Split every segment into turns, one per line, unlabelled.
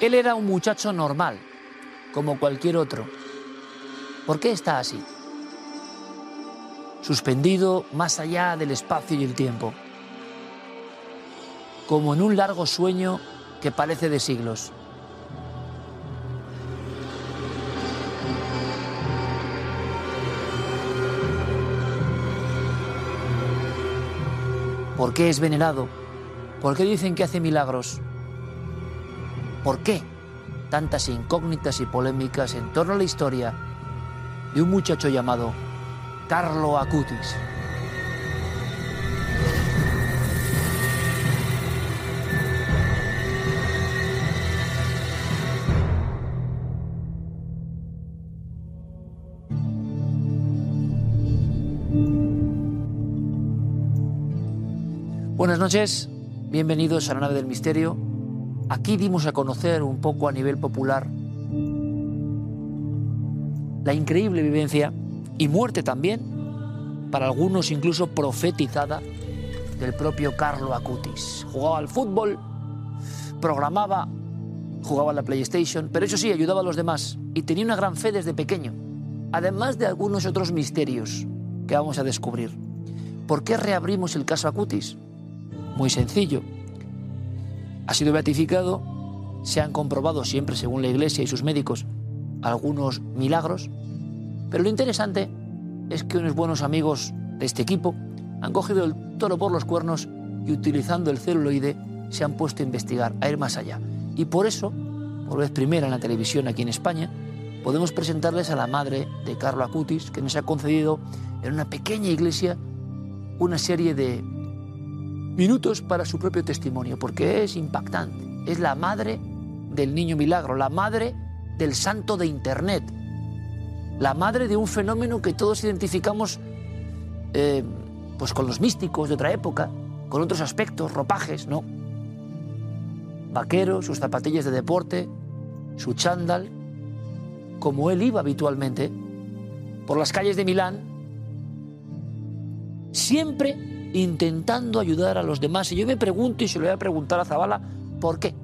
Él era un muchacho normal, como cualquier otro. ¿Por qué está así? Suspendido más allá del espacio y el tiempo, como en un largo sueño que parece de siglos. ¿Por qué es venerado? ¿Por qué dicen que hace milagros? ¿Por qué tantas incógnitas y polémicas en torno a la historia de un muchacho llamado Carlo Acutis? Buenas noches, bienvenidos a la nave del misterio. Aquí dimos a conocer un poco a nivel popular la increíble vivencia y muerte también, para algunos incluso profetizada, del propio Carlo Acutis. Jugaba al fútbol, programaba, jugaba a la PlayStation, pero eso sí, ayudaba a los demás y tenía una gran fe desde pequeño, además de algunos otros misterios que vamos a descubrir. ¿Por qué reabrimos el caso Acutis? Muy sencillo. Ha sido beatificado, se han comprobado siempre según la Iglesia y sus médicos algunos milagros, pero lo interesante es que unos buenos amigos de este equipo han cogido el toro por los cuernos y utilizando el celuloide se han puesto a investigar, a ir más allá. Y por eso, por vez primera en la televisión aquí en España, podemos presentarles a la madre de Carlo Acutis, que nos ha concedido en una pequeña iglesia una serie de minutos para su propio testimonio, porque es impactante. Es la madre del niño milagro, la madre del santo de Internet, la madre de un fenómeno que todos identificamos eh, pues con los místicos de otra época, con otros aspectos, ropajes, ¿no? Vaquero, sus zapatillas de deporte, su chándal, como él iba habitualmente, por las calles de Milán, siempre intentando ayudar a los demás. Y yo me pregunto, y se lo voy a preguntar a Zabala, ¿por qué?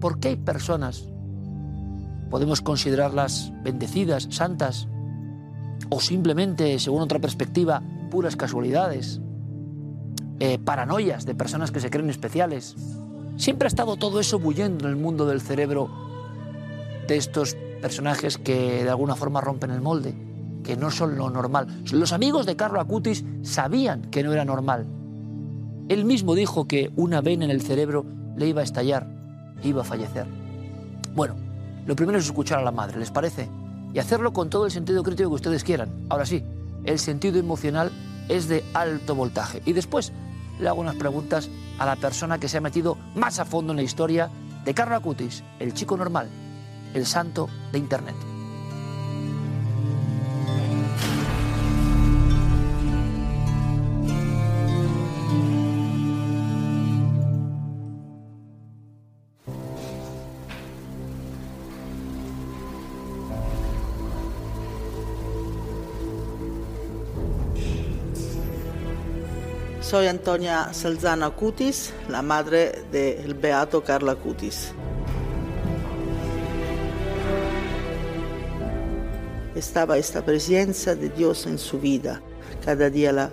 ¿Por qué hay personas, podemos considerarlas bendecidas, santas, o simplemente, según otra perspectiva, puras casualidades, eh, paranoias de personas que se creen especiales? Siempre ha estado todo eso bullendo en el mundo del cerebro de estos personajes que de alguna forma rompen el molde que no son lo normal. Los amigos de Carlo Acutis sabían que no era normal. Él mismo dijo que una vena en el cerebro le iba a estallar, iba a fallecer. Bueno, lo primero es escuchar a la madre, ¿les parece? Y hacerlo con todo el sentido crítico que ustedes quieran. Ahora sí, el sentido emocional es de alto voltaje. Y después le hago unas preguntas a la persona que se ha metido más a fondo en la historia de Carlo Acutis, el chico normal, el santo de Internet.
Soy Antonia Salzana Cutis, la madre del beato Carla Cutis. Estaba esta presencia de Dios en su vida. Cada día la,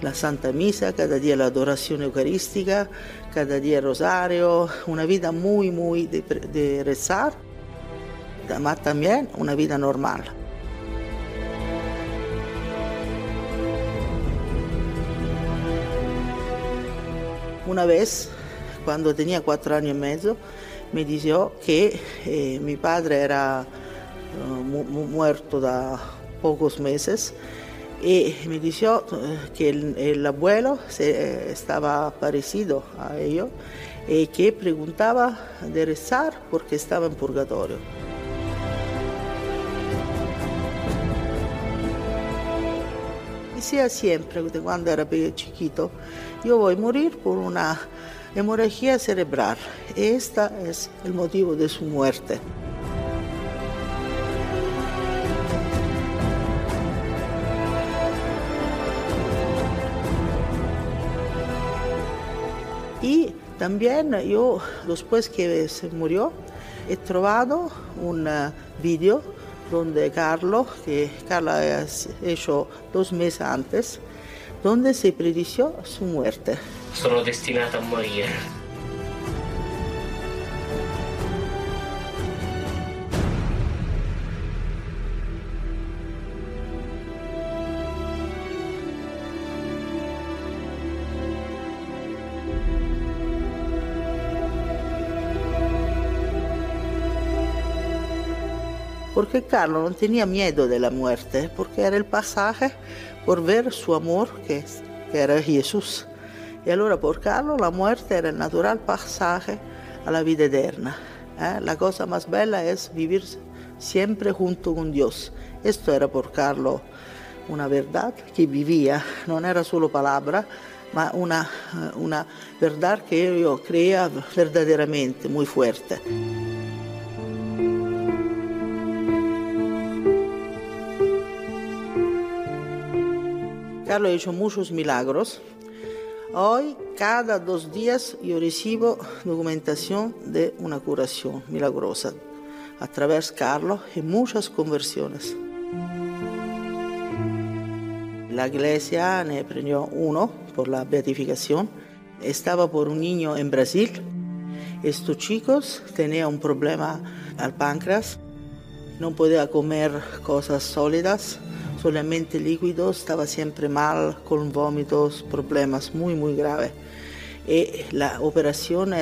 la Santa Misa, cada día la adoración eucarística, cada día el rosario, una vida muy, muy de, de rezar, pero también una vida normal. Una vez, cuando tenía cuatro años y medio, me dijo que eh, mi padre era uh, mu muerto da pocos meses y me dijo que el, el abuelo se, estaba parecido a ellos y que preguntaba de rezar porque estaba en purgatorio. Decía siempre, cuando era chiquito, yo voy a morir por una hemorragia cerebral. Este es el motivo de su muerte. Y también yo, después que se murió, he trovado un video donde Carlos, que Carlos ha hecho dos meses antes, donde se predició su muerte.
Sono destinata a morire.
Porque Carlos no tenía miedo de la muerte, porque era el pasaje por ver su amor, que, era Jesús. Y allora por Carlos la muerte era el natural pasaje a la vida eterna. ¿eh? La cosa más bella es vivir siempre junto con Dios. Esto era por Carlos una verdad que vivía, no era solo palabra, ma una, una verdad que yo creía verdaderamente muy fuerte. Carlos ha hecho muchos milagros. Hoy, cada dos días, yo recibo documentación de una curación milagrosa a través de Carlos y muchas conversiones. La iglesia me premió uno por la beatificación. Estaba por un niño en Brasil. Estos chicos tenían un problema al páncreas. No podía comer cosas sólidas solamente líquido, estaba siempre mal, con vómitos, problemas muy, muy graves. Y la operación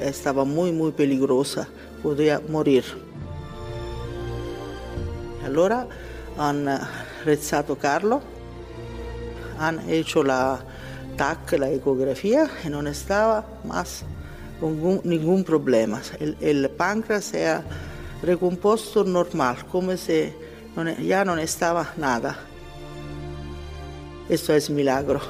estaba muy, muy peligrosa, podía morir. Allora han rezado Carlo, han hecho la TAC, la ecografía, y no estaba más con ningún problema. El, el páncreas se ha recompuesto normal, como si ya no estaba nada. Esto es milagro.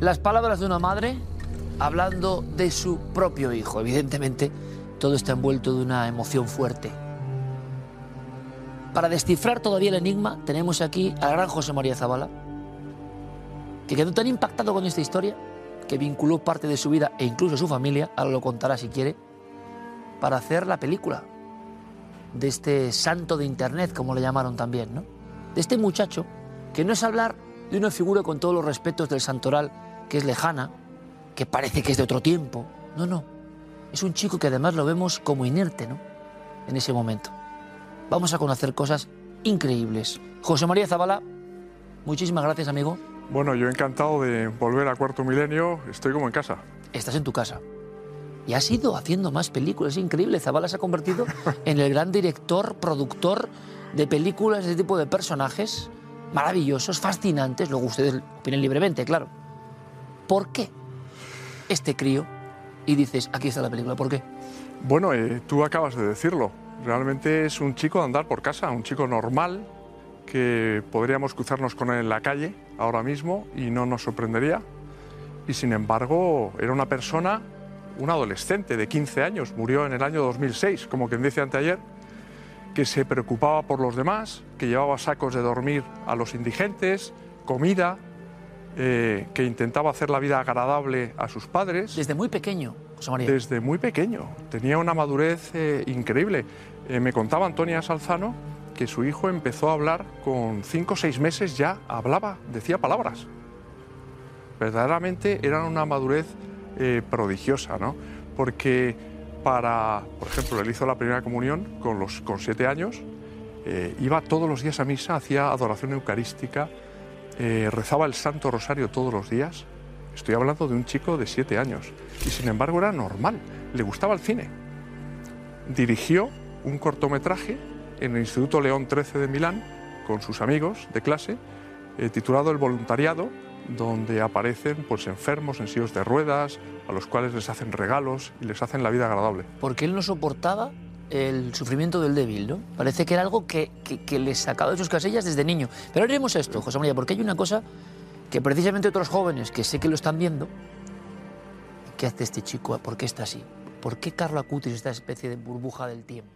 Las palabras de una madre hablando de su propio hijo. Evidentemente, todo está envuelto de una emoción fuerte. Para descifrar todavía el enigma, tenemos aquí al gran José María Zavala, que quedó tan impactado con esta historia que vinculó parte de su vida e incluso su familia, ahora lo contará si quiere, para hacer la película de este santo de Internet, como le llamaron también, ¿no? De este muchacho que no es hablar de una figura con todos los respetos del santoral, que es lejana, que parece que es de otro tiempo. No, no. Es un chico que además lo vemos como inerte, ¿no? En ese momento. Vamos a conocer cosas increíbles. José María Zabala, muchísimas gracias, amigo.
Bueno, yo encantado de volver a Cuarto Milenio. Estoy como en casa.
Estás en tu casa. Y has ido haciendo más películas. Es increíble. Zabala se ha convertido en el gran director, productor de películas de este tipo de personajes maravillosos, fascinantes. Luego ustedes opinen libremente, claro. ¿Por qué este crío y dices, aquí está la película? ¿Por qué?
Bueno, eh, tú acabas de decirlo. Realmente es un chico de andar por casa, un chico normal que podríamos cruzarnos con él en la calle ahora mismo y no nos sorprendería. Y sin embargo, era una persona, un adolescente de 15 años, murió en el año 2006, como quien dice anteayer, que se preocupaba por los demás, que llevaba sacos de dormir a los indigentes, comida, eh, que intentaba hacer la vida agradable a sus padres.
Desde muy pequeño, José María.
Desde muy pequeño. Tenía una madurez eh, increíble. Eh, me contaba Antonia Salzano que su hijo empezó a hablar con cinco o seis meses ya hablaba, decía palabras. Verdaderamente era una madurez prodigiosa, ¿no? Porque para, por ejemplo, él hizo la primera comunión con, los, con siete años, iba todos los días a misa, hacía adoración eucarística, eh, rezaba el Santo Rosario todos los días. Estoy hablando de un chico de siete años y sin embargo era normal, le gustaba el cine. Dirigió un cortometraje en el Instituto León XIII de Milán con sus amigos de clase, eh, titulado El voluntariado, donde aparecen pues, enfermos en sillos de ruedas, a los cuales les hacen regalos y les hacen la vida agradable.
Porque él no soportaba el sufrimiento del débil, ¿no? Parece que era algo que, que, le sacaba de sus casillas desde niño. Pero haremos esto, José María, porque hay una cosa que precisamente otros jóvenes que sé que lo están viendo, ¿qué hace este chico? ¿Por qué está así? ¿Por qué Carlo Acutis esta especie de burbuja del tiempo?